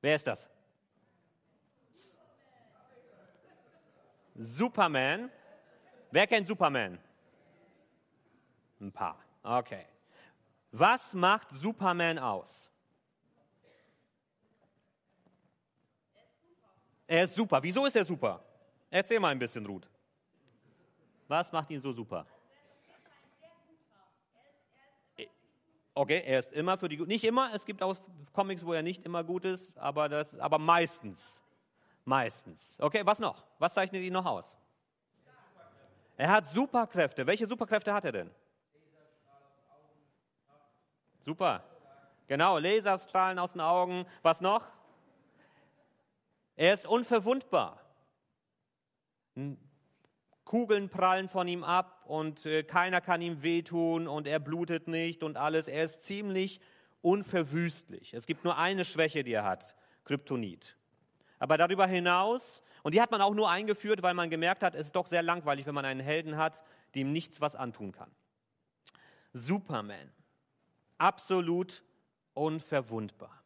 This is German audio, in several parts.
Wer ist das? Superman. Wer kennt Superman? Ein paar. Okay. Was macht Superman aus? Er ist super. Wieso ist er super? Erzähl mal ein bisschen, Ruth. Was macht ihn so super? Okay, er ist immer für die Nicht immer, es gibt auch Comics, wo er nicht immer gut ist, aber, das, aber meistens. Meistens. Okay, was noch? Was zeichnet ihn noch aus? Er hat Superkräfte. Welche Superkräfte hat er denn? Super. Genau, Laserstrahlen aus den Augen. Was noch? Er ist unverwundbar. Kugeln prallen von ihm ab und äh, keiner kann ihm wehtun und er blutet nicht und alles. Er ist ziemlich unverwüstlich. Es gibt nur eine Schwäche, die er hat, Kryptonit. Aber darüber hinaus, und die hat man auch nur eingeführt, weil man gemerkt hat, es ist doch sehr langweilig, wenn man einen Helden hat, dem nichts was antun kann. Superman, absolut unverwundbar.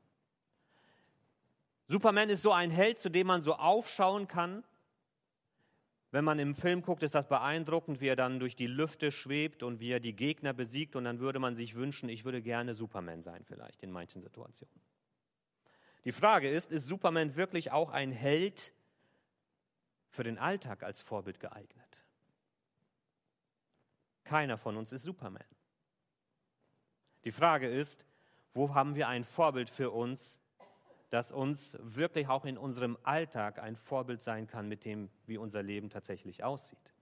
Superman ist so ein Held, zu dem man so aufschauen kann wenn man im Film guckt, ist das beeindruckend, wie er dann durch die Lüfte schwebt und wie er die Gegner besiegt. Und dann würde man sich wünschen, ich würde gerne Superman sein, vielleicht in manchen Situationen. Die Frage ist, ist Superman wirklich auch ein Held für den Alltag als Vorbild geeignet? Keiner von uns ist Superman. Die Frage ist, wo haben wir ein Vorbild für uns, das uns wirklich auch in unserem Alltag ein Vorbild sein kann, mit dem, wie unser Leben tatsächlich aussieht.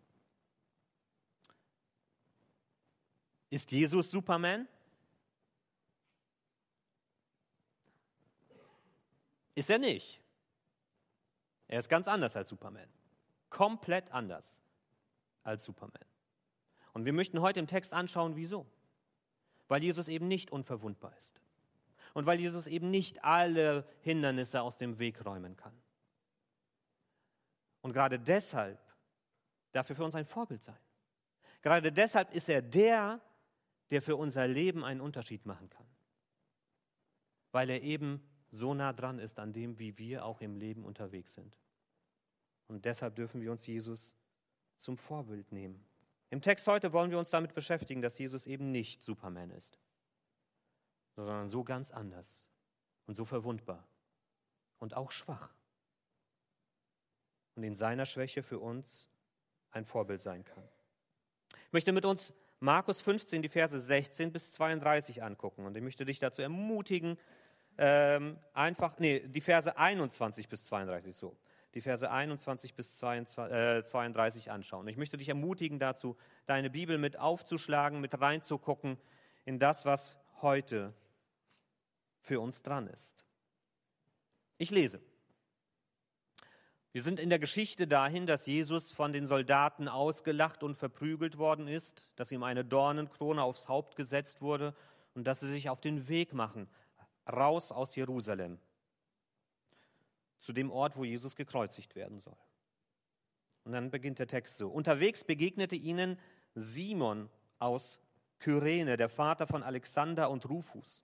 Ist Jesus Superman? Ist er nicht. Er ist ganz anders als Superman. Komplett anders als Superman. Und wir möchten heute im Text anschauen, wieso. Weil Jesus eben nicht unverwundbar ist und weil Jesus eben nicht alle Hindernisse aus dem Weg räumen kann. Und gerade deshalb darf er für uns ein Vorbild sein. Gerade deshalb ist er der, der für unser Leben einen Unterschied machen kann. Weil er eben so nah dran ist an dem, wie wir auch im Leben unterwegs sind. Und deshalb dürfen wir uns Jesus zum Vorbild nehmen. Im Text heute wollen wir uns damit beschäftigen, dass Jesus eben nicht Superman ist sondern so ganz anders und so verwundbar und auch schwach. Und in seiner Schwäche für uns ein Vorbild sein kann. Ich möchte mit uns Markus 15, die Verse 16 bis 32 angucken. Und ich möchte dich dazu ermutigen, ähm, einfach, nee, die Verse 21 bis 32 so. Die Verse 21 bis 22, äh, 32 anschauen. Ich möchte dich ermutigen dazu, deine Bibel mit aufzuschlagen, mit reinzugucken in das, was heute für uns dran ist. Ich lese. Wir sind in der Geschichte dahin, dass Jesus von den Soldaten ausgelacht und verprügelt worden ist, dass ihm eine Dornenkrone aufs Haupt gesetzt wurde und dass sie sich auf den Weg machen, raus aus Jerusalem, zu dem Ort, wo Jesus gekreuzigt werden soll. Und dann beginnt der Text so. Unterwegs begegnete ihnen Simon aus Kyrene, der Vater von Alexander und Rufus.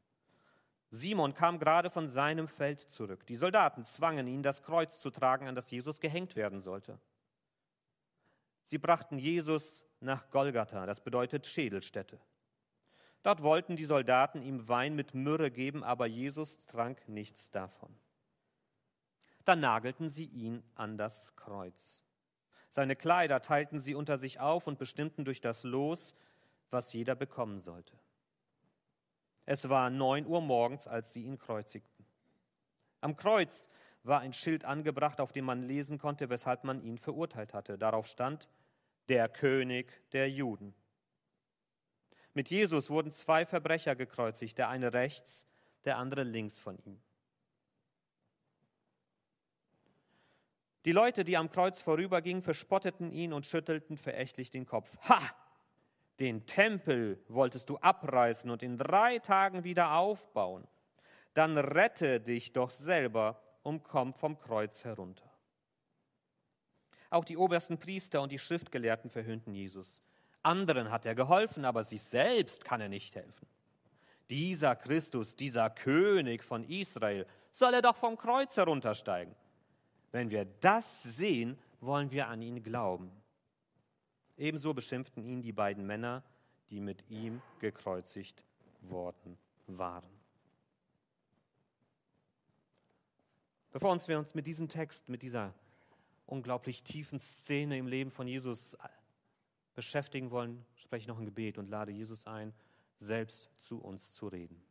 Simon kam gerade von seinem Feld zurück. Die Soldaten zwangen ihn, das Kreuz zu tragen, an das Jesus gehängt werden sollte. Sie brachten Jesus nach Golgatha, das bedeutet Schädelstätte. Dort wollten die Soldaten ihm Wein mit Myrrhe geben, aber Jesus trank nichts davon. Dann nagelten sie ihn an das Kreuz. Seine Kleider teilten sie unter sich auf und bestimmten durch das Los, was jeder bekommen sollte. Es war neun Uhr morgens, als sie ihn kreuzigten. Am Kreuz war ein Schild angebracht, auf dem man lesen konnte, weshalb man ihn verurteilt hatte. Darauf stand, der König der Juden. Mit Jesus wurden zwei Verbrecher gekreuzigt, der eine rechts, der andere links von ihm. Die Leute, die am Kreuz vorübergingen, verspotteten ihn und schüttelten verächtlich den Kopf. Ha! Den Tempel wolltest du abreißen und in drei Tagen wieder aufbauen. Dann rette dich doch selber und komm vom Kreuz herunter. Auch die obersten Priester und die Schriftgelehrten verhöhnten Jesus. Anderen hat er geholfen, aber sich selbst kann er nicht helfen. Dieser Christus, dieser König von Israel, soll er doch vom Kreuz heruntersteigen. Wenn wir das sehen, wollen wir an ihn glauben. Ebenso beschimpften ihn die beiden Männer, die mit ihm gekreuzigt worden waren. Bevor uns wir uns mit diesem Text, mit dieser unglaublich tiefen Szene im Leben von Jesus beschäftigen wollen, spreche ich noch ein Gebet und lade Jesus ein, selbst zu uns zu reden.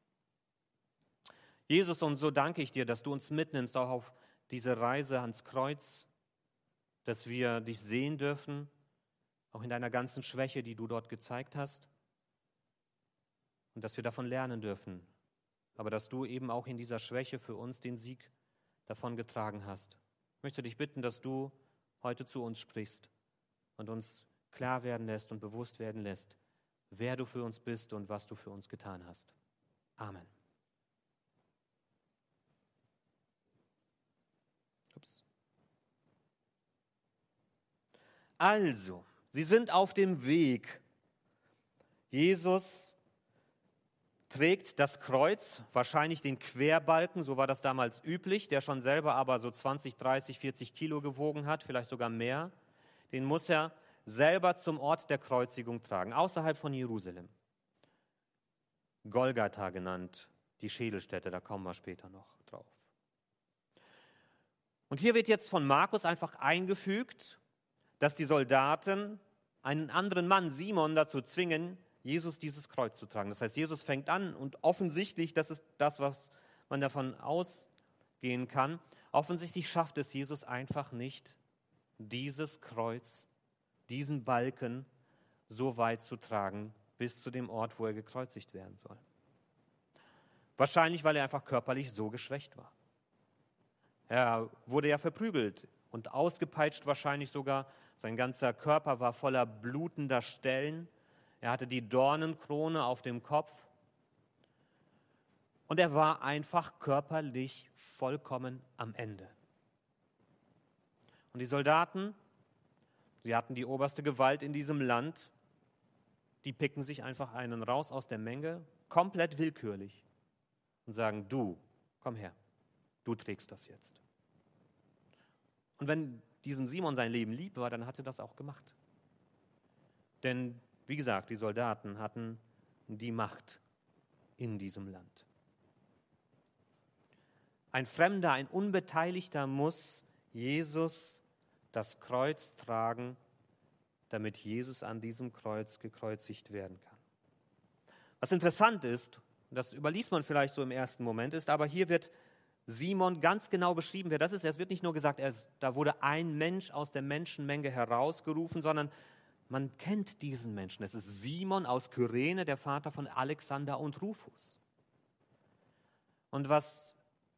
Jesus, und so danke ich dir, dass du uns mitnimmst auch auf diese Reise ans Kreuz, dass wir dich sehen dürfen, auch in deiner ganzen Schwäche, die du dort gezeigt hast, und dass wir davon lernen dürfen, aber dass du eben auch in dieser Schwäche für uns den Sieg davon getragen hast. Ich möchte dich bitten, dass du heute zu uns sprichst und uns klar werden lässt und bewusst werden lässt, wer du für uns bist und was du für uns getan hast. Amen. Ups. Also, sie sind auf dem Weg. Jesus trägt das Kreuz, wahrscheinlich den Querbalken, so war das damals üblich, der schon selber aber so 20, 30, 40 Kilo gewogen hat, vielleicht sogar mehr. Den muss er selber zum Ort der Kreuzigung tragen, außerhalb von Jerusalem. Golgatha genannt, die Schädelstätte, da kommen wir später noch drauf. Und hier wird jetzt von Markus einfach eingefügt, dass die Soldaten einen anderen Mann, Simon, dazu zwingen, Jesus dieses Kreuz zu tragen. Das heißt, Jesus fängt an und offensichtlich, das ist das, was man davon ausgehen kann, offensichtlich schafft es Jesus einfach nicht, dieses Kreuz, diesen Balken so weit zu tragen, bis zu dem Ort, wo er gekreuzigt werden soll. Wahrscheinlich, weil er einfach körperlich so geschwächt war. Er wurde ja verprügelt und ausgepeitscht wahrscheinlich sogar. Sein ganzer Körper war voller blutender Stellen. Er hatte die Dornenkrone auf dem Kopf. Und er war einfach körperlich vollkommen am Ende. Und die Soldaten, sie hatten die oberste Gewalt in diesem Land, die picken sich einfach einen raus aus der Menge, komplett willkürlich, und sagen, du, komm her, du trägst das jetzt. Und wenn diesem Simon sein Leben lieb war, dann hat er das auch gemacht. Denn wie gesagt, die Soldaten hatten die Macht in diesem Land. Ein Fremder, ein Unbeteiligter muss Jesus das Kreuz tragen, damit Jesus an diesem Kreuz gekreuzigt werden kann. Was interessant ist, das überliest man vielleicht so im ersten Moment, ist aber hier wird Simon ganz genau beschrieben, wer das ist. Es wird nicht nur gesagt, er, da wurde ein Mensch aus der Menschenmenge herausgerufen, sondern man kennt diesen Menschen. Es ist Simon aus Kyrene, der Vater von Alexander und Rufus. Und was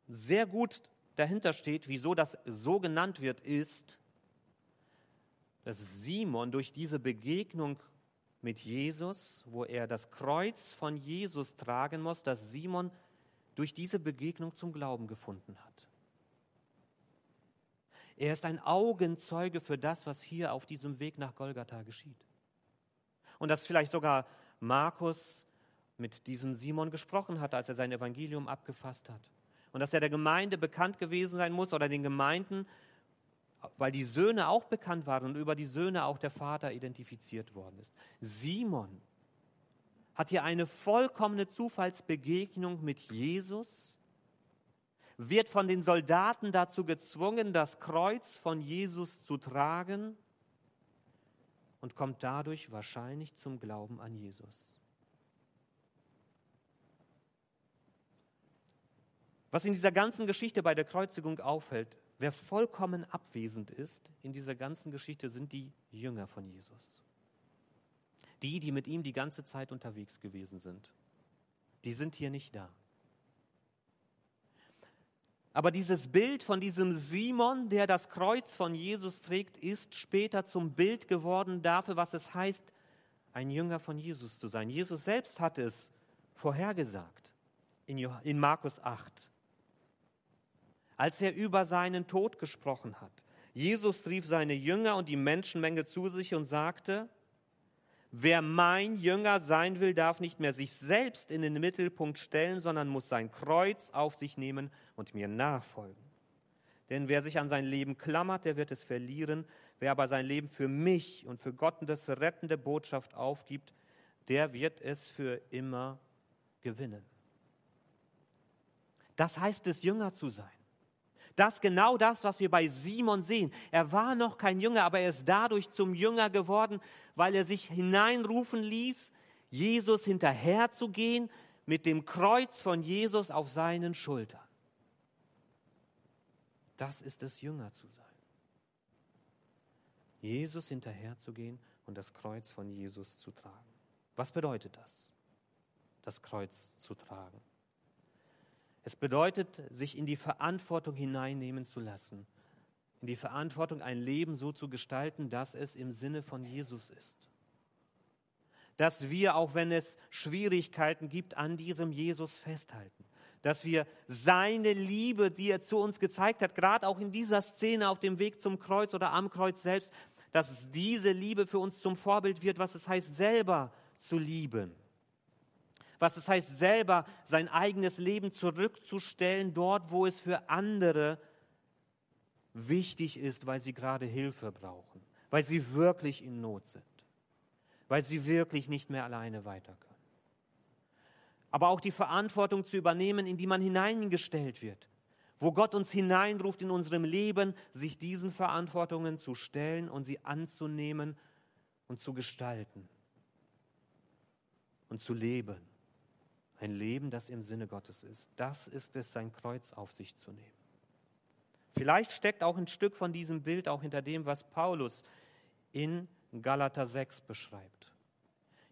sehr gut dahinter steht, wieso das so genannt wird, ist, dass Simon durch diese Begegnung mit Jesus, wo er das Kreuz von Jesus tragen muss, dass Simon durch diese Begegnung zum Glauben gefunden hat. Er ist ein Augenzeuge für das, was hier auf diesem Weg nach Golgatha geschieht. Und dass vielleicht sogar Markus mit diesem Simon gesprochen hat, als er sein Evangelium abgefasst hat. Und dass er der Gemeinde bekannt gewesen sein muss oder den Gemeinden, weil die Söhne auch bekannt waren und über die Söhne auch der Vater identifiziert worden ist. Simon hat hier eine vollkommene Zufallsbegegnung mit Jesus wird von den Soldaten dazu gezwungen, das Kreuz von Jesus zu tragen und kommt dadurch wahrscheinlich zum Glauben an Jesus. Was in dieser ganzen Geschichte bei der Kreuzigung auffällt, wer vollkommen abwesend ist in dieser ganzen Geschichte, sind die Jünger von Jesus. Die, die mit ihm die ganze Zeit unterwegs gewesen sind. Die sind hier nicht da. Aber dieses Bild von diesem Simon, der das Kreuz von Jesus trägt, ist später zum Bild geworden dafür, was es heißt, ein Jünger von Jesus zu sein. Jesus selbst hat es vorhergesagt in Markus 8, als er über seinen Tod gesprochen hat. Jesus rief seine Jünger und die Menschenmenge zu sich und sagte, Wer mein Jünger sein will, darf nicht mehr sich selbst in den Mittelpunkt stellen, sondern muss sein Kreuz auf sich nehmen und mir nachfolgen. Denn wer sich an sein Leben klammert, der wird es verlieren. Wer aber sein Leben für mich und für Gottes rettende Botschaft aufgibt, der wird es für immer gewinnen. Das heißt es, Jünger zu sein. Das genau das, was wir bei Simon sehen. Er war noch kein Jünger, aber er ist dadurch zum Jünger geworden, weil er sich hineinrufen ließ, Jesus hinterherzugehen mit dem Kreuz von Jesus auf seinen Schultern. Das ist es, Jünger zu sein. Jesus hinterherzugehen und das Kreuz von Jesus zu tragen. Was bedeutet das, das Kreuz zu tragen? Es bedeutet, sich in die Verantwortung hineinnehmen zu lassen, in die Verantwortung, ein Leben so zu gestalten, dass es im Sinne von Jesus ist. Dass wir, auch wenn es Schwierigkeiten gibt, an diesem Jesus festhalten. Dass wir seine Liebe, die er zu uns gezeigt hat, gerade auch in dieser Szene auf dem Weg zum Kreuz oder am Kreuz selbst, dass diese Liebe für uns zum Vorbild wird, was es heißt, selber zu lieben was es heißt, selber sein eigenes Leben zurückzustellen, dort, wo es für andere wichtig ist, weil sie gerade Hilfe brauchen, weil sie wirklich in Not sind, weil sie wirklich nicht mehr alleine weiter können. Aber auch die Verantwortung zu übernehmen, in die man hineingestellt wird, wo Gott uns hineinruft in unserem Leben, sich diesen Verantwortungen zu stellen und sie anzunehmen und zu gestalten und zu leben. Ein Leben, das im Sinne Gottes ist. Das ist es, sein Kreuz auf sich zu nehmen. Vielleicht steckt auch ein Stück von diesem Bild auch hinter dem, was Paulus in Galater 6 beschreibt.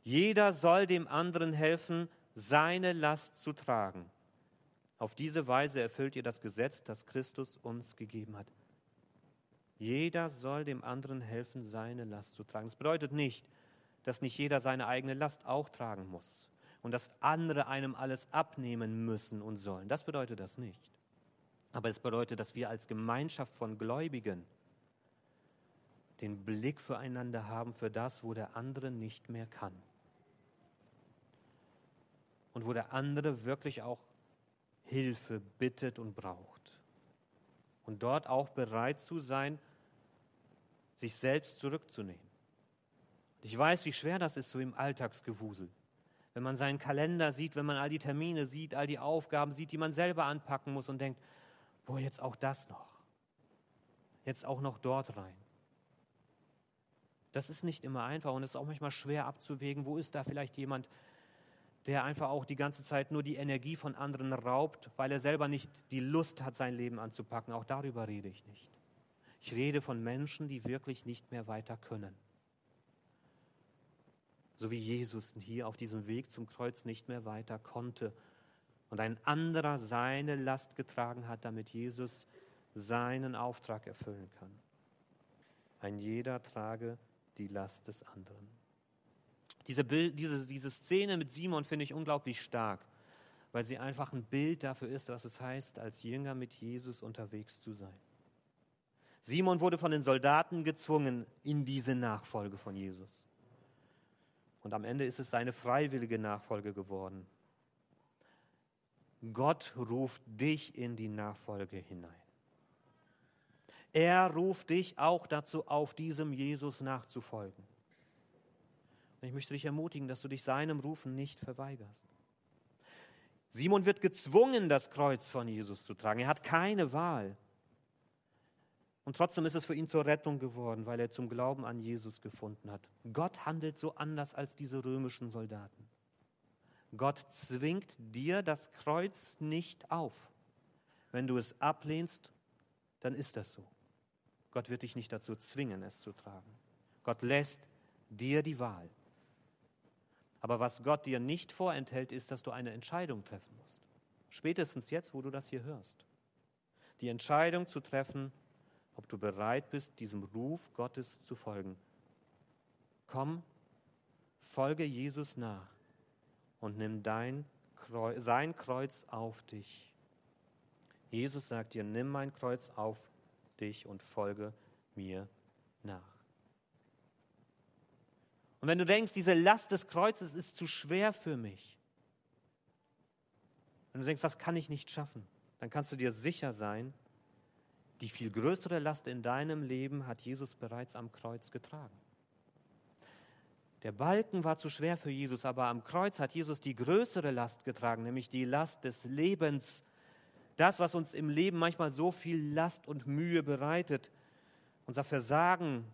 Jeder soll dem anderen helfen, seine Last zu tragen. Auf diese Weise erfüllt ihr das Gesetz, das Christus uns gegeben hat. Jeder soll dem anderen helfen, seine Last zu tragen. Das bedeutet nicht, dass nicht jeder seine eigene Last auch tragen muss und dass andere einem alles abnehmen müssen und sollen. Das bedeutet das nicht. Aber es bedeutet, dass wir als Gemeinschaft von Gläubigen den Blick füreinander haben für das, wo der andere nicht mehr kann. Und wo der andere wirklich auch Hilfe bittet und braucht. Und dort auch bereit zu sein, sich selbst zurückzunehmen. Ich weiß, wie schwer das ist, so im Alltagsgewusel wenn man seinen Kalender sieht, wenn man all die Termine sieht, all die Aufgaben sieht, die man selber anpacken muss und denkt, boah, jetzt auch das noch. Jetzt auch noch dort rein. Das ist nicht immer einfach und es ist auch manchmal schwer abzuwägen, wo ist da vielleicht jemand, der einfach auch die ganze Zeit nur die Energie von anderen raubt, weil er selber nicht die Lust hat, sein Leben anzupacken. Auch darüber rede ich nicht. Ich rede von Menschen, die wirklich nicht mehr weiter können so wie Jesus hier auf diesem Weg zum Kreuz nicht mehr weiter konnte und ein anderer seine Last getragen hat, damit Jesus seinen Auftrag erfüllen kann. Ein jeder trage die Last des anderen. Diese, Bild, diese, diese Szene mit Simon finde ich unglaublich stark, weil sie einfach ein Bild dafür ist, was es heißt, als Jünger mit Jesus unterwegs zu sein. Simon wurde von den Soldaten gezwungen in diese Nachfolge von Jesus. Und am Ende ist es seine freiwillige Nachfolge geworden. Gott ruft dich in die Nachfolge hinein. Er ruft dich auch dazu auf, diesem Jesus nachzufolgen. Und ich möchte dich ermutigen, dass du dich seinem Rufen nicht verweigerst. Simon wird gezwungen, das Kreuz von Jesus zu tragen. Er hat keine Wahl. Und trotzdem ist es für ihn zur Rettung geworden, weil er zum Glauben an Jesus gefunden hat. Gott handelt so anders als diese römischen Soldaten. Gott zwingt dir das Kreuz nicht auf. Wenn du es ablehnst, dann ist das so. Gott wird dich nicht dazu zwingen, es zu tragen. Gott lässt dir die Wahl. Aber was Gott dir nicht vorenthält, ist, dass du eine Entscheidung treffen musst. Spätestens jetzt, wo du das hier hörst. Die Entscheidung zu treffen, ob du bereit bist, diesem Ruf Gottes zu folgen. Komm, folge Jesus nach und nimm dein Kreuz, sein Kreuz auf dich. Jesus sagt dir, nimm mein Kreuz auf dich und folge mir nach. Und wenn du denkst, diese Last des Kreuzes ist zu schwer für mich, wenn du denkst, das kann ich nicht schaffen, dann kannst du dir sicher sein, die viel größere Last in deinem Leben hat Jesus bereits am Kreuz getragen. Der Balken war zu schwer für Jesus, aber am Kreuz hat Jesus die größere Last getragen, nämlich die Last des Lebens. Das, was uns im Leben manchmal so viel Last und Mühe bereitet, unser Versagen,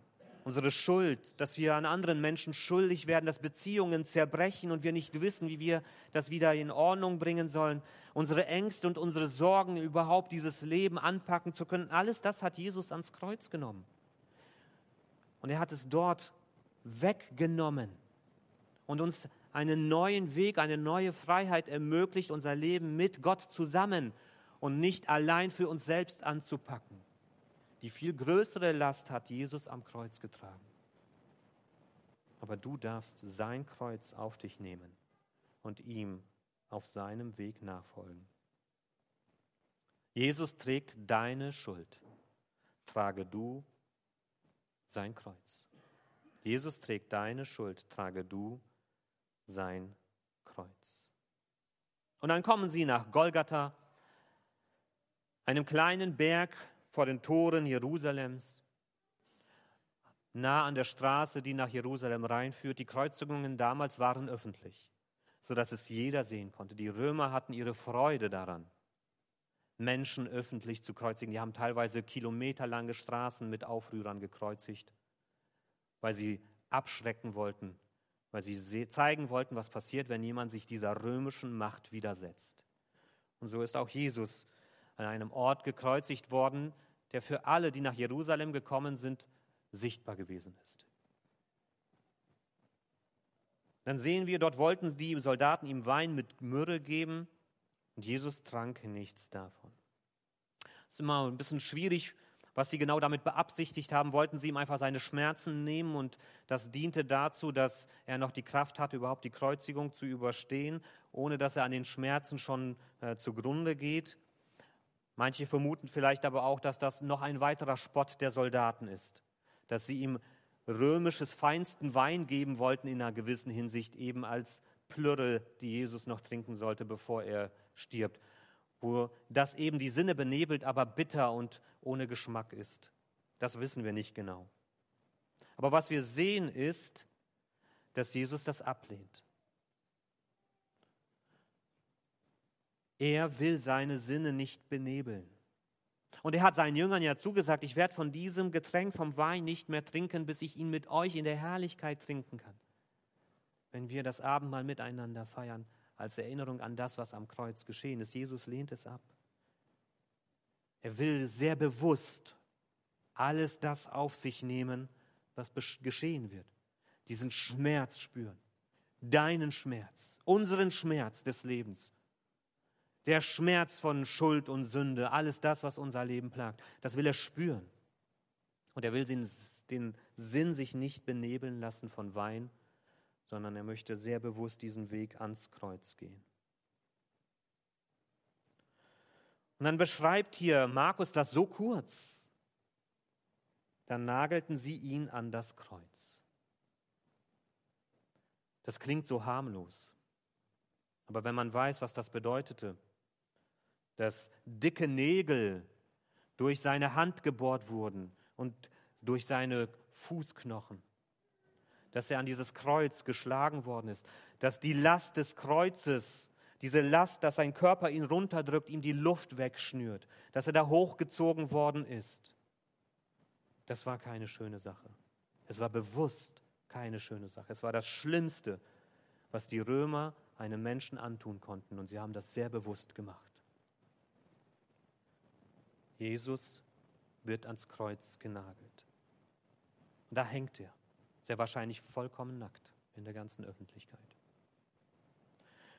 unsere Schuld, dass wir an anderen Menschen schuldig werden, dass Beziehungen zerbrechen und wir nicht wissen, wie wir das wieder in Ordnung bringen sollen, unsere Ängste und unsere Sorgen überhaupt dieses Leben anpacken zu können, alles das hat Jesus ans Kreuz genommen. Und er hat es dort weggenommen und uns einen neuen Weg, eine neue Freiheit ermöglicht, unser Leben mit Gott zusammen und nicht allein für uns selbst anzupacken. Die viel größere Last hat Jesus am Kreuz getragen. Aber du darfst sein Kreuz auf dich nehmen und ihm auf seinem Weg nachfolgen. Jesus trägt deine Schuld. Trage du sein Kreuz. Jesus trägt deine Schuld. Trage du sein Kreuz. Und dann kommen sie nach Golgatha, einem kleinen Berg vor den Toren Jerusalems, nah an der Straße, die nach Jerusalem reinführt. Die Kreuzigungen damals waren öffentlich, sodass es jeder sehen konnte. Die Römer hatten ihre Freude daran, Menschen öffentlich zu kreuzigen. Die haben teilweise kilometerlange Straßen mit Aufrührern gekreuzigt, weil sie abschrecken wollten, weil sie zeigen wollten, was passiert, wenn jemand sich dieser römischen Macht widersetzt. Und so ist auch Jesus an einem Ort gekreuzigt worden, der für alle, die nach Jerusalem gekommen sind, sichtbar gewesen ist. Dann sehen wir, dort wollten die Soldaten ihm Wein mit Myrrhe geben und Jesus trank nichts davon. Es ist immer ein bisschen schwierig, was sie genau damit beabsichtigt haben. Wollten sie ihm einfach seine Schmerzen nehmen und das diente dazu, dass er noch die Kraft hatte, überhaupt die Kreuzigung zu überstehen, ohne dass er an den Schmerzen schon äh, zugrunde geht? Manche vermuten vielleicht aber auch, dass das noch ein weiterer Spott der Soldaten ist, dass sie ihm römisches feinsten Wein geben wollten in einer gewissen Hinsicht, eben als Plürre, die Jesus noch trinken sollte, bevor er stirbt, wo das eben die Sinne benebelt, aber bitter und ohne Geschmack ist. Das wissen wir nicht genau. Aber was wir sehen ist, dass Jesus das ablehnt. Er will seine Sinne nicht benebeln. Und er hat seinen Jüngern ja zugesagt, ich werde von diesem Getränk vom Wein nicht mehr trinken, bis ich ihn mit euch in der Herrlichkeit trinken kann. Wenn wir das Abendmahl miteinander feiern, als Erinnerung an das, was am Kreuz geschehen ist. Jesus lehnt es ab. Er will sehr bewusst alles das auf sich nehmen, was geschehen wird. Diesen Schmerz spüren. Deinen Schmerz, unseren Schmerz des Lebens der Schmerz von Schuld und Sünde, alles das, was unser Leben plagt, das will er spüren. Und er will den, den Sinn sich nicht benebeln lassen von Wein, sondern er möchte sehr bewusst diesen Weg ans Kreuz gehen. Und dann beschreibt hier Markus das so kurz. Dann nagelten sie ihn an das Kreuz. Das klingt so harmlos. Aber wenn man weiß, was das bedeutete, dass dicke Nägel durch seine Hand gebohrt wurden und durch seine Fußknochen, dass er an dieses Kreuz geschlagen worden ist, dass die Last des Kreuzes, diese Last, dass sein Körper ihn runterdrückt, ihm die Luft wegschnürt, dass er da hochgezogen worden ist. Das war keine schöne Sache. Es war bewusst keine schöne Sache. Es war das Schlimmste, was die Römer einem Menschen antun konnten. Und sie haben das sehr bewusst gemacht. Jesus wird ans Kreuz genagelt. Und da hängt er, sehr wahrscheinlich vollkommen nackt in der ganzen Öffentlichkeit.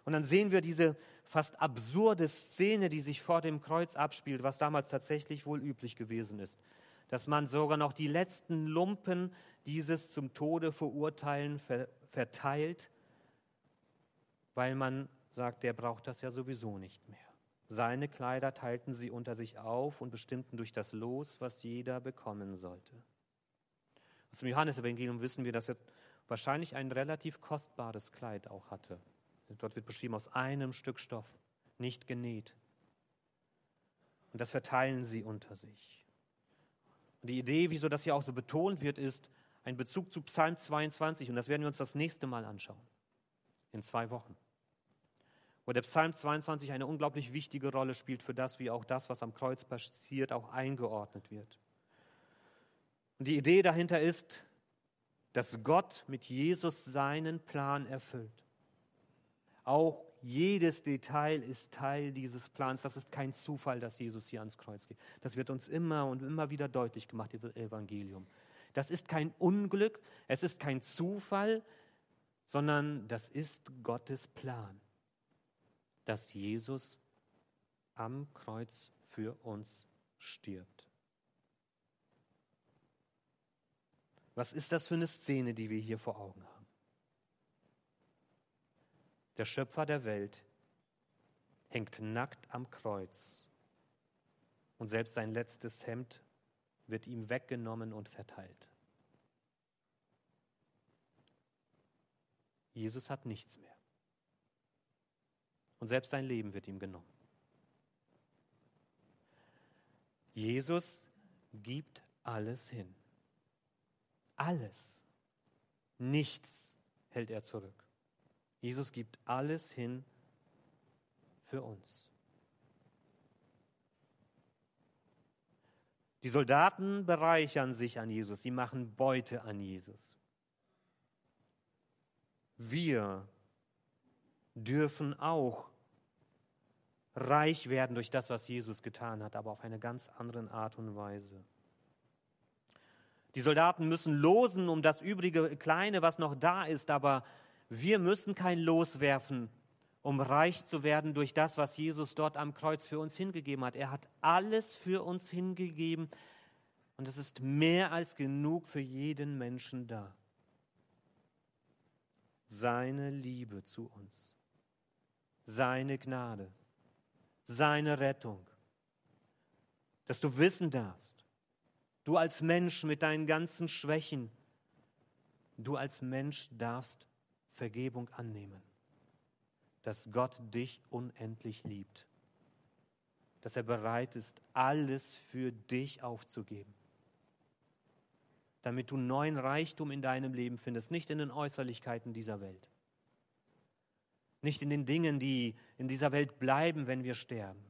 Und dann sehen wir diese fast absurde Szene, die sich vor dem Kreuz abspielt, was damals tatsächlich wohl üblich gewesen ist. Dass man sogar noch die letzten Lumpen dieses zum Tode verurteilen verteilt, weil man sagt, der braucht das ja sowieso nicht mehr. Seine Kleider teilten sie unter sich auf und bestimmten durch das Los, was jeder bekommen sollte. Aus dem Johannesevangelium wissen wir, dass er wahrscheinlich ein relativ kostbares Kleid auch hatte. Dort wird beschrieben aus einem Stück Stoff, nicht genäht. Und das verteilen sie unter sich. Und die Idee, wieso das hier auch so betont wird, ist ein Bezug zu Psalm 22. Und das werden wir uns das nächste Mal anschauen. In zwei Wochen. Wo der Psalm 22 eine unglaublich wichtige Rolle spielt für das, wie auch das, was am Kreuz passiert, auch eingeordnet wird. Und die Idee dahinter ist, dass Gott mit Jesus seinen Plan erfüllt. Auch jedes Detail ist Teil dieses Plans. Das ist kein Zufall, dass Jesus hier ans Kreuz geht. Das wird uns immer und immer wieder deutlich gemacht im Evangelium. Das ist kein Unglück, es ist kein Zufall, sondern das ist Gottes Plan, dass Jesus am Kreuz für uns stirbt. Was ist das für eine Szene, die wir hier vor Augen haben? Der Schöpfer der Welt hängt nackt am Kreuz und selbst sein letztes Hemd wird ihm weggenommen und verteilt. Jesus hat nichts mehr. Und selbst sein Leben wird ihm genommen. Jesus gibt alles hin. Alles. Nichts hält er zurück. Jesus gibt alles hin für uns. Die Soldaten bereichern sich an Jesus, sie machen Beute an Jesus. Wir dürfen auch reich werden durch das, was Jesus getan hat, aber auf eine ganz andere Art und Weise. Die Soldaten müssen losen um das übrige Kleine, was noch da ist, aber wir müssen kein Los werfen, um reich zu werden durch das, was Jesus dort am Kreuz für uns hingegeben hat. Er hat alles für uns hingegeben und es ist mehr als genug für jeden Menschen da. Seine Liebe zu uns, seine Gnade, seine Rettung, dass du wissen darfst, du als Mensch mit deinen ganzen Schwächen, du als Mensch darfst Vergebung annehmen, dass Gott dich unendlich liebt, dass er bereit ist, alles für dich aufzugeben, damit du neuen Reichtum in deinem Leben findest, nicht in den Äußerlichkeiten dieser Welt, nicht in den Dingen, die in dieser Welt bleiben, wenn wir sterben,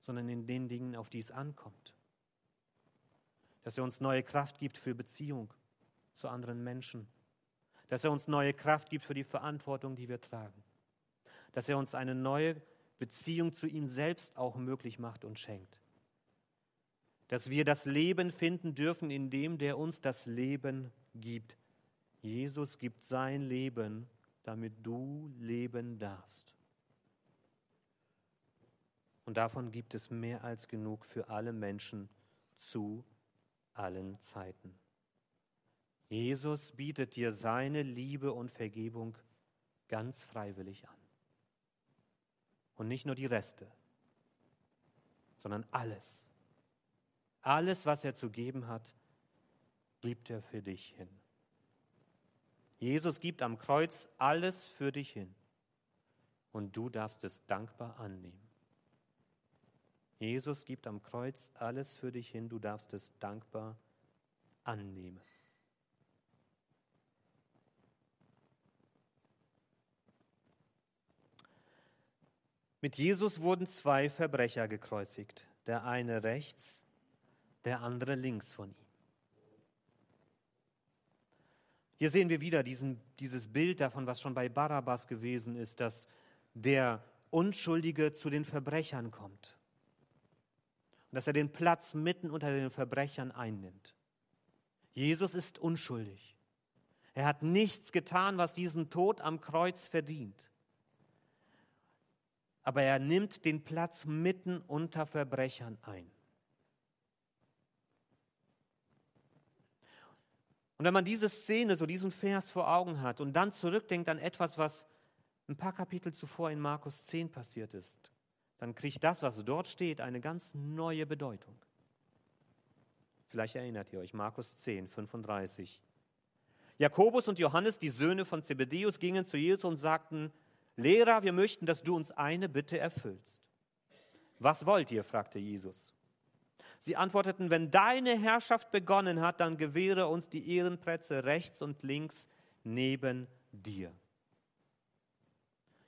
sondern in den Dingen, auf die es ankommt. Dass er uns neue Kraft gibt für Beziehung zu anderen Menschen dass er uns neue Kraft gibt für die Verantwortung, die wir tragen, dass er uns eine neue Beziehung zu ihm selbst auch möglich macht und schenkt, dass wir das Leben finden dürfen in dem, der uns das Leben gibt. Jesus gibt sein Leben, damit du leben darfst. Und davon gibt es mehr als genug für alle Menschen zu allen Zeiten. Jesus bietet dir seine Liebe und Vergebung ganz freiwillig an. Und nicht nur die Reste, sondern alles. Alles, was er zu geben hat, gibt er für dich hin. Jesus gibt am Kreuz alles für dich hin und du darfst es dankbar annehmen. Jesus gibt am Kreuz alles für dich hin, du darfst es dankbar annehmen. Mit Jesus wurden zwei Verbrecher gekreuzigt, der eine rechts, der andere links von ihm. Hier sehen wir wieder diesen, dieses Bild davon, was schon bei Barabbas gewesen ist, dass der Unschuldige zu den Verbrechern kommt und dass er den Platz mitten unter den Verbrechern einnimmt. Jesus ist unschuldig. Er hat nichts getan, was diesen Tod am Kreuz verdient aber er nimmt den Platz mitten unter Verbrechern ein. Und wenn man diese Szene, so diesen Vers vor Augen hat und dann zurückdenkt an etwas, was ein paar Kapitel zuvor in Markus 10 passiert ist, dann kriegt das, was dort steht, eine ganz neue Bedeutung. Vielleicht erinnert ihr euch, Markus 10, 35. Jakobus und Johannes, die Söhne von Zebedeus, gingen zu Jesus und sagten, Lehrer, wir möchten, dass du uns eine Bitte erfüllst. Was wollt ihr? fragte Jesus. Sie antworteten, wenn deine Herrschaft begonnen hat, dann gewähre uns die Ehrenplätze rechts und links neben dir.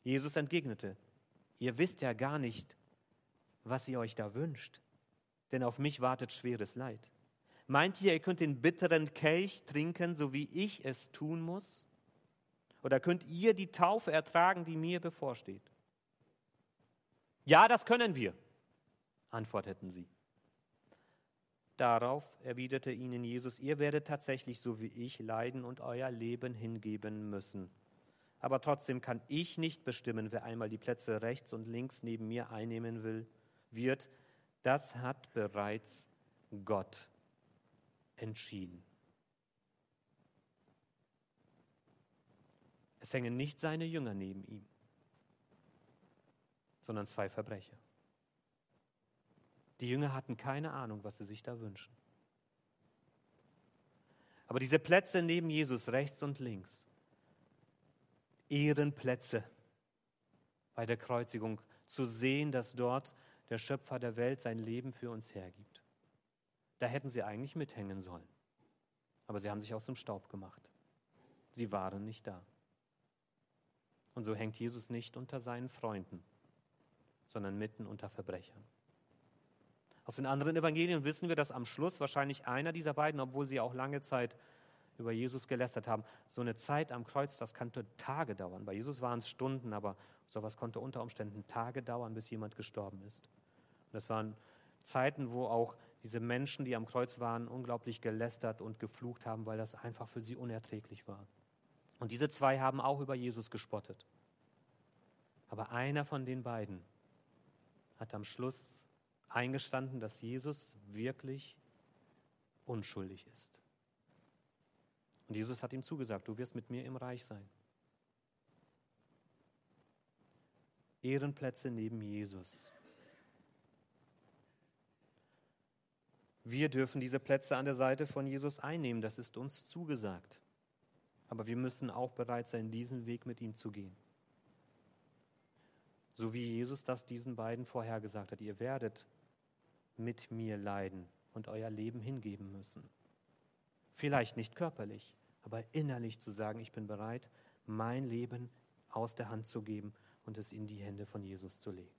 Jesus entgegnete, ihr wisst ja gar nicht, was ihr euch da wünscht, denn auf mich wartet schweres Leid. Meint ihr, ihr könnt den bitteren Kelch trinken, so wie ich es tun muss? Oder könnt ihr die Taufe ertragen, die mir bevorsteht? Ja, das können wir, antworteten sie. Darauf erwiderte ihnen Jesus, ihr werdet tatsächlich so wie ich leiden und euer Leben hingeben müssen. Aber trotzdem kann ich nicht bestimmen, wer einmal die Plätze rechts und links neben mir einnehmen will, wird. Das hat bereits Gott entschieden. Es hängen nicht seine Jünger neben ihm, sondern zwei Verbrecher. Die Jünger hatten keine Ahnung, was sie sich da wünschen. Aber diese Plätze neben Jesus, rechts und links, Ehrenplätze bei der Kreuzigung, zu sehen, dass dort der Schöpfer der Welt sein Leben für uns hergibt. Da hätten sie eigentlich mithängen sollen. Aber sie haben sich aus dem Staub gemacht. Sie waren nicht da. Und so hängt Jesus nicht unter seinen Freunden, sondern mitten unter Verbrechern. Aus den anderen Evangelien wissen wir, dass am Schluss wahrscheinlich einer dieser beiden, obwohl sie auch lange Zeit über Jesus gelästert haben, so eine Zeit am Kreuz, das konnte Tage dauern. Bei Jesus waren es Stunden, aber sowas konnte unter Umständen Tage dauern, bis jemand gestorben ist. Und das waren Zeiten, wo auch diese Menschen, die am Kreuz waren, unglaublich gelästert und geflucht haben, weil das einfach für sie unerträglich war. Und diese zwei haben auch über Jesus gespottet. Aber einer von den beiden hat am Schluss eingestanden, dass Jesus wirklich unschuldig ist. Und Jesus hat ihm zugesagt, du wirst mit mir im Reich sein. Ehrenplätze neben Jesus. Wir dürfen diese Plätze an der Seite von Jesus einnehmen, das ist uns zugesagt. Aber wir müssen auch bereit sein, diesen Weg mit ihm zu gehen. So wie Jesus das diesen beiden vorhergesagt hat, ihr werdet mit mir leiden und euer Leben hingeben müssen. Vielleicht nicht körperlich, aber innerlich zu sagen, ich bin bereit, mein Leben aus der Hand zu geben und es in die Hände von Jesus zu legen.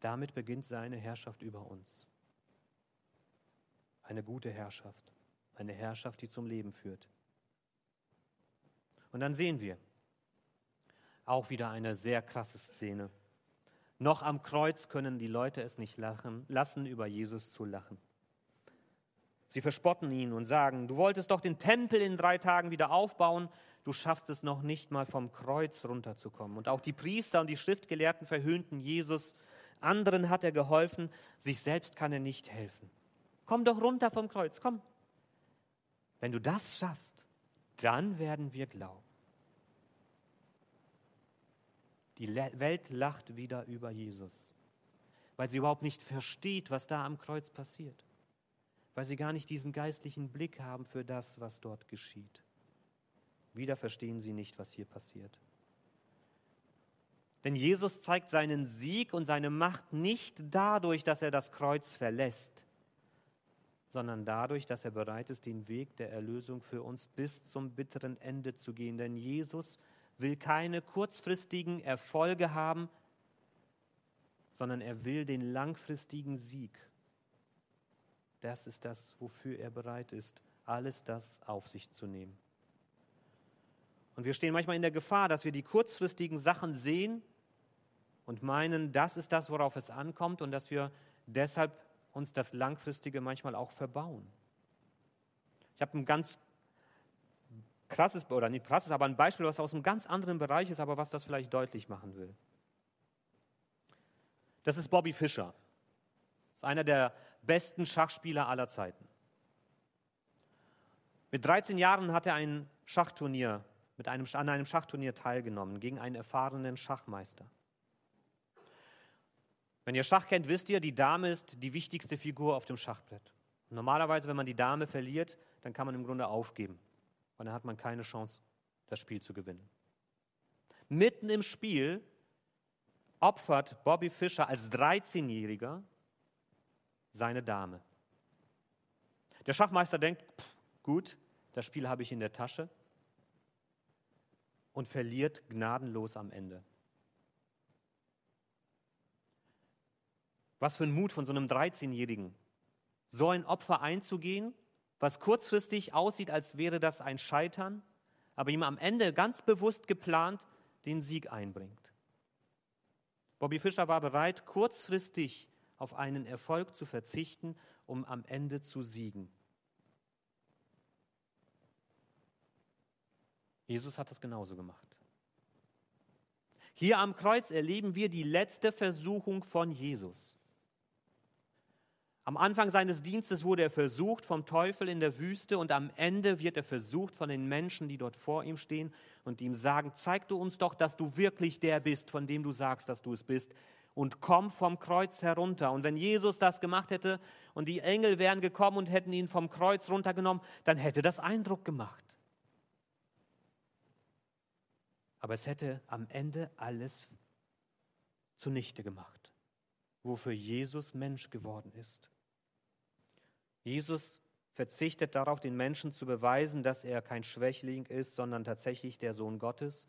Damit beginnt seine Herrschaft über uns eine gute Herrschaft, eine Herrschaft, die zum Leben führt. Und dann sehen wir auch wieder eine sehr krasse Szene. Noch am Kreuz können die Leute es nicht lachen, lassen, über Jesus zu lachen. Sie verspotten ihn und sagen, du wolltest doch den Tempel in drei Tagen wieder aufbauen, du schaffst es noch nicht mal vom Kreuz runterzukommen. Und auch die Priester und die Schriftgelehrten verhöhnten Jesus. Anderen hat er geholfen, sich selbst kann er nicht helfen. Komm doch runter vom Kreuz, komm. Wenn du das schaffst, dann werden wir glauben. Die Welt lacht wieder über Jesus, weil sie überhaupt nicht versteht, was da am Kreuz passiert, weil sie gar nicht diesen geistlichen Blick haben für das, was dort geschieht. Wieder verstehen sie nicht, was hier passiert. Denn Jesus zeigt seinen Sieg und seine Macht nicht dadurch, dass er das Kreuz verlässt, sondern dadurch, dass er bereit ist, den Weg der Erlösung für uns bis zum bitteren Ende zu gehen. Denn Jesus will keine kurzfristigen Erfolge haben, sondern er will den langfristigen Sieg. Das ist das, wofür er bereit ist, alles das auf sich zu nehmen. Und wir stehen manchmal in der Gefahr, dass wir die kurzfristigen Sachen sehen und meinen, das ist das, worauf es ankommt und dass wir deshalb uns das Langfristige manchmal auch verbauen. Ich habe ein ganz krasses, oder nicht krasses, aber ein Beispiel, was aus einem ganz anderen Bereich ist, aber was das vielleicht deutlich machen will. Das ist Bobby Fischer. Das ist einer der besten Schachspieler aller Zeiten. Mit 13 Jahren hat er ein Schachturnier, mit einem, an einem Schachturnier teilgenommen gegen einen erfahrenen Schachmeister. Wenn ihr Schach kennt, wisst ihr, die Dame ist die wichtigste Figur auf dem Schachbrett. normalerweise, wenn man die Dame verliert, dann kann man im Grunde aufgeben. Und dann hat man keine Chance, das Spiel zu gewinnen. Mitten im Spiel opfert Bobby Fischer als 13-Jähriger seine Dame. Der Schachmeister denkt, pff, gut, das Spiel habe ich in der Tasche und verliert gnadenlos am Ende. Was für ein Mut von so einem 13-Jährigen, so ein Opfer einzugehen, was kurzfristig aussieht, als wäre das ein Scheitern, aber ihm am Ende ganz bewusst geplant den Sieg einbringt. Bobby Fischer war bereit, kurzfristig auf einen Erfolg zu verzichten, um am Ende zu siegen. Jesus hat das genauso gemacht. Hier am Kreuz erleben wir die letzte Versuchung von Jesus. Am Anfang seines Dienstes wurde er versucht vom Teufel in der Wüste und am Ende wird er versucht von den Menschen, die dort vor ihm stehen und ihm sagen, zeig du uns doch, dass du wirklich der bist, von dem du sagst, dass du es bist und komm vom Kreuz herunter. Und wenn Jesus das gemacht hätte und die Engel wären gekommen und hätten ihn vom Kreuz runtergenommen, dann hätte das Eindruck gemacht. Aber es hätte am Ende alles zunichte gemacht, wofür Jesus Mensch geworden ist. Jesus verzichtet darauf, den Menschen zu beweisen, dass er kein Schwächling ist, sondern tatsächlich der Sohn Gottes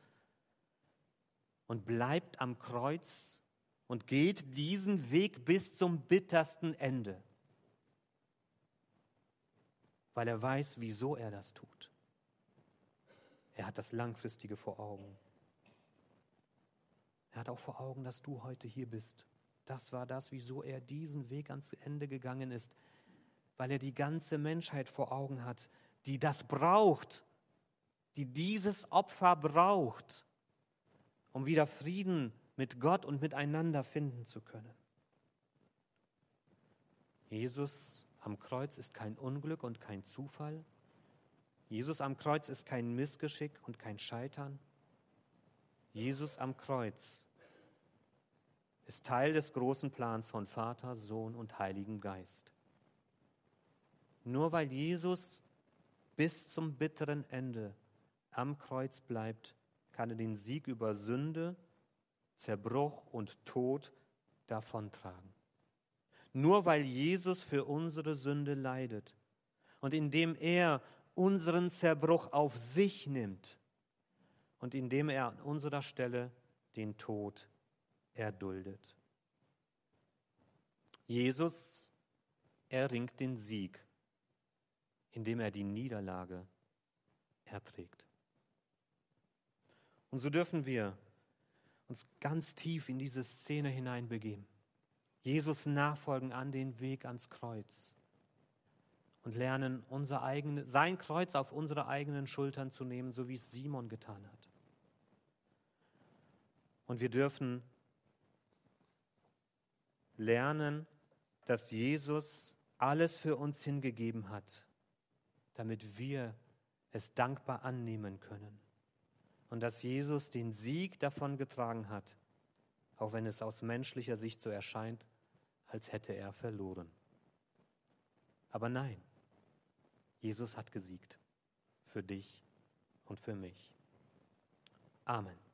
und bleibt am Kreuz und geht diesen Weg bis zum bittersten Ende, weil er weiß, wieso er das tut. Er hat das Langfristige vor Augen. Er hat auch vor Augen, dass du heute hier bist. Das war das, wieso er diesen Weg ans Ende gegangen ist weil er die ganze Menschheit vor Augen hat, die das braucht, die dieses Opfer braucht, um wieder Frieden mit Gott und miteinander finden zu können. Jesus am Kreuz ist kein Unglück und kein Zufall. Jesus am Kreuz ist kein Missgeschick und kein Scheitern. Jesus am Kreuz ist Teil des großen Plans von Vater, Sohn und Heiligem Geist. Nur weil Jesus bis zum bitteren Ende am Kreuz bleibt, kann er den Sieg über Sünde, Zerbruch und Tod davontragen. Nur weil Jesus für unsere Sünde leidet und indem er unseren Zerbruch auf sich nimmt und indem er an unserer Stelle den Tod erduldet. Jesus erringt den Sieg indem er die Niederlage erträgt. Und so dürfen wir uns ganz tief in diese Szene hineinbegeben. Jesus nachfolgen an den Weg ans Kreuz und lernen, unser eigene, sein Kreuz auf unsere eigenen Schultern zu nehmen, so wie es Simon getan hat. Und wir dürfen lernen, dass Jesus alles für uns hingegeben hat, damit wir es dankbar annehmen können. Und dass Jesus den Sieg davon getragen hat, auch wenn es aus menschlicher Sicht so erscheint, als hätte er verloren. Aber nein, Jesus hat gesiegt für dich und für mich. Amen.